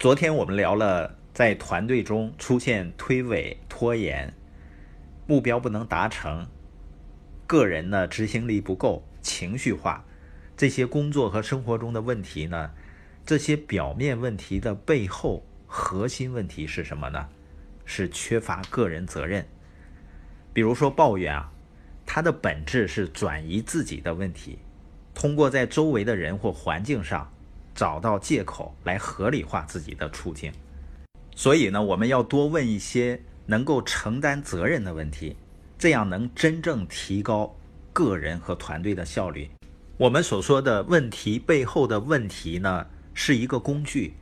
昨天我们聊了，在团队中出现推诿、拖延、目标不能达成、个人呢执行力不够、情绪化这些工作和生活中的问题呢？这些表面问题的背后核心问题是什么呢？是缺乏个人责任。比如说抱怨啊，它的本质是转移自己的问题，通过在周围的人或环境上。找到借口来合理化自己的处境，所以呢，我们要多问一些能够承担责任的问题，这样能真正提高个人和团队的效率。我们所说的问题背后的问题呢，是一个工具，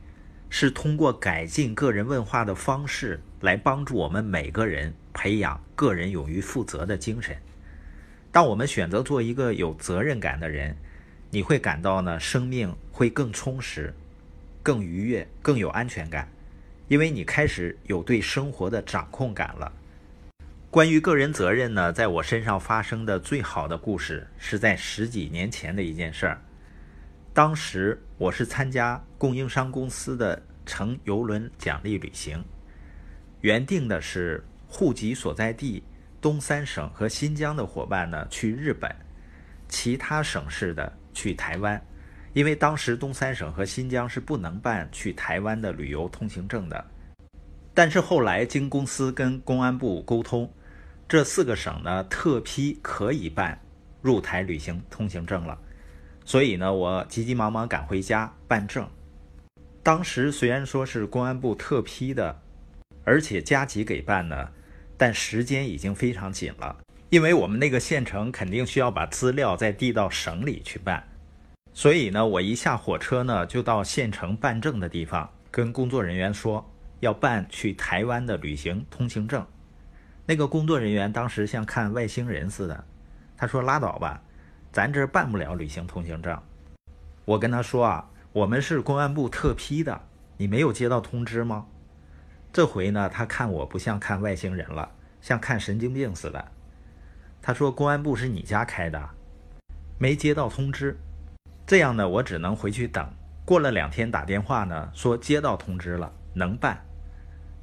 是通过改进个人问话的方式来帮助我们每个人培养个人勇于负责的精神。当我们选择做一个有责任感的人。你会感到呢，生命会更充实、更愉悦、更有安全感，因为你开始有对生活的掌控感了。关于个人责任呢，在我身上发生的最好的故事是在十几年前的一件事儿。当时我是参加供应商公司的乘游轮奖励旅行，原定的是户籍所在地东三省和新疆的伙伴呢去日本，其他省市的。去台湾，因为当时东三省和新疆是不能办去台湾的旅游通行证的。但是后来经公司跟公安部沟通，这四个省呢特批可以办入台旅行通行证了。所以呢，我急急忙忙赶回家办证。当时虽然说是公安部特批的，而且加急给办呢，但时间已经非常紧了，因为我们那个县城肯定需要把资料再递到省里去办。所以呢，我一下火车呢，就到县城办证的地方，跟工作人员说要办去台湾的旅行通行证。那个工作人员当时像看外星人似的，他说：“拉倒吧，咱这办不了旅行通行证。”我跟他说啊，我们是公安部特批的，你没有接到通知吗？这回呢，他看我不像看外星人了，像看神经病似的。他说：“公安部是你家开的，没接到通知。”这样呢，我只能回去等。过了两天打电话呢，说接到通知了，能办。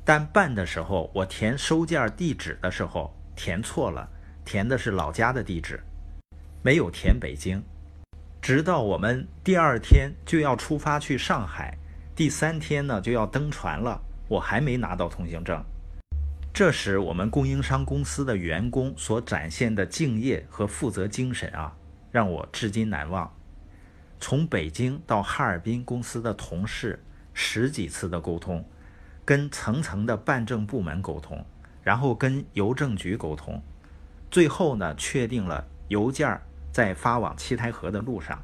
但办的时候，我填收件地址的时候填错了，填的是老家的地址，没有填北京。直到我们第二天就要出发去上海，第三天呢就要登船了，我还没拿到通行证。这时，我们供应商公司的员工所展现的敬业和负责精神啊，让我至今难忘。从北京到哈尔滨，公司的同事十几次的沟通，跟层层的办证部门沟通，然后跟邮政局沟通，最后呢，确定了邮件在发往七台河的路上。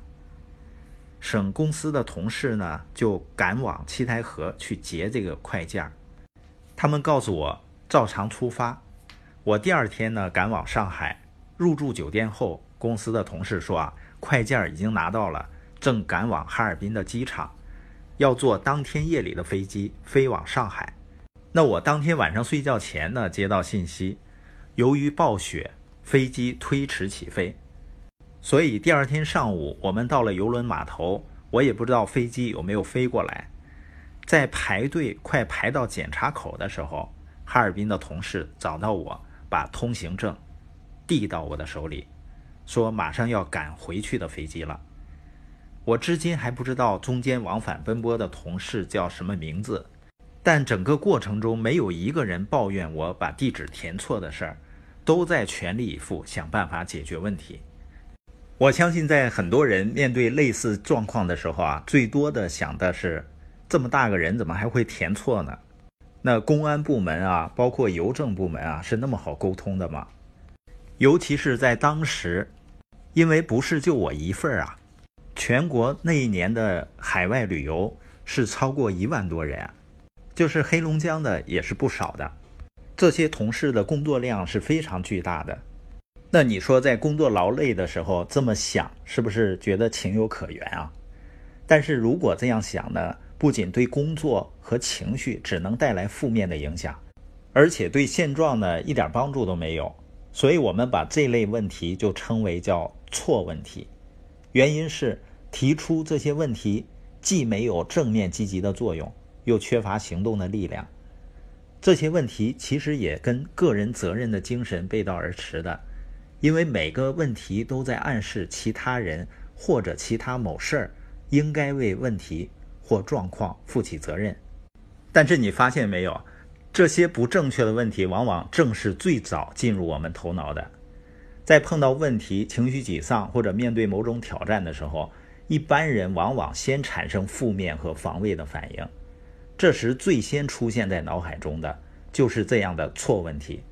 省公司的同事呢，就赶往七台河去截这个快件他们告诉我照常出发。我第二天呢，赶往上海，入住酒店后，公司的同事说啊，快件已经拿到了。正赶往哈尔滨的机场，要坐当天夜里的飞机飞往上海。那我当天晚上睡觉前呢，接到信息，由于暴雪，飞机推迟起飞。所以第二天上午，我们到了邮轮码头，我也不知道飞机有没有飞过来。在排队快排到检查口的时候，哈尔滨的同事找到我，把通行证递到我的手里，说马上要赶回去的飞机了。我至今还不知道中间往返奔波的同事叫什么名字，但整个过程中没有一个人抱怨我把地址填错的事儿，都在全力以赴想办法解决问题。我相信，在很多人面对类似状况的时候啊，最多的想的是，这么大个人怎么还会填错呢？那公安部门啊，包括邮政部门啊，是那么好沟通的吗？尤其是在当时，因为不是就我一份儿啊。全国那一年的海外旅游是超过一万多人，就是黑龙江的也是不少的。这些同事的工作量是非常巨大的。那你说在工作劳累的时候这么想，是不是觉得情有可原啊？但是如果这样想呢，不仅对工作和情绪只能带来负面的影响，而且对现状呢一点帮助都没有。所以我们把这类问题就称为叫错问题。原因是提出这些问题既没有正面积极的作用，又缺乏行动的力量。这些问题其实也跟个人责任的精神背道而驰的，因为每个问题都在暗示其他人或者其他某事儿应该为问题或状况负起责任。但是你发现没有，这些不正确的问题往往正是最早进入我们头脑的。在碰到问题、情绪沮丧或者面对某种挑战的时候，一般人往往先产生负面和防卫的反应。这时最先出现在脑海中的就是这样的错问题。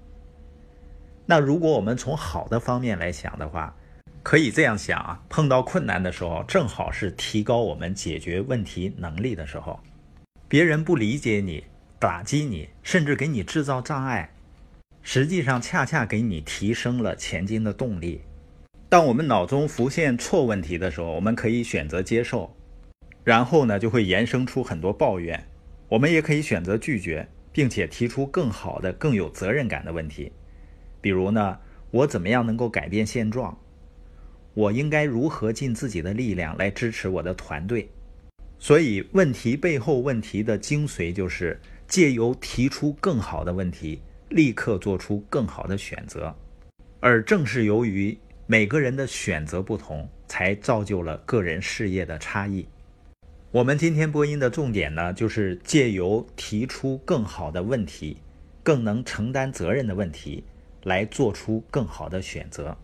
那如果我们从好的方面来想的话，可以这样想啊：碰到困难的时候，正好是提高我们解决问题能力的时候。别人不理解你、打击你，甚至给你制造障碍，实际上恰恰给你提升了前进的动力。当我们脑中浮现错问题的时候，我们可以选择接受，然后呢，就会延伸出很多抱怨。我们也可以选择拒绝，并且提出更好的、更有责任感的问题，比如呢，我怎么样能够改变现状？我应该如何尽自己的力量来支持我的团队？所以，问题背后问题的精髓就是借由提出更好的问题，立刻做出更好的选择。而正是由于每个人的选择不同，才造就了个人事业的差异。我们今天播音的重点呢，就是借由提出更好的问题，更能承担责任的问题，来做出更好的选择。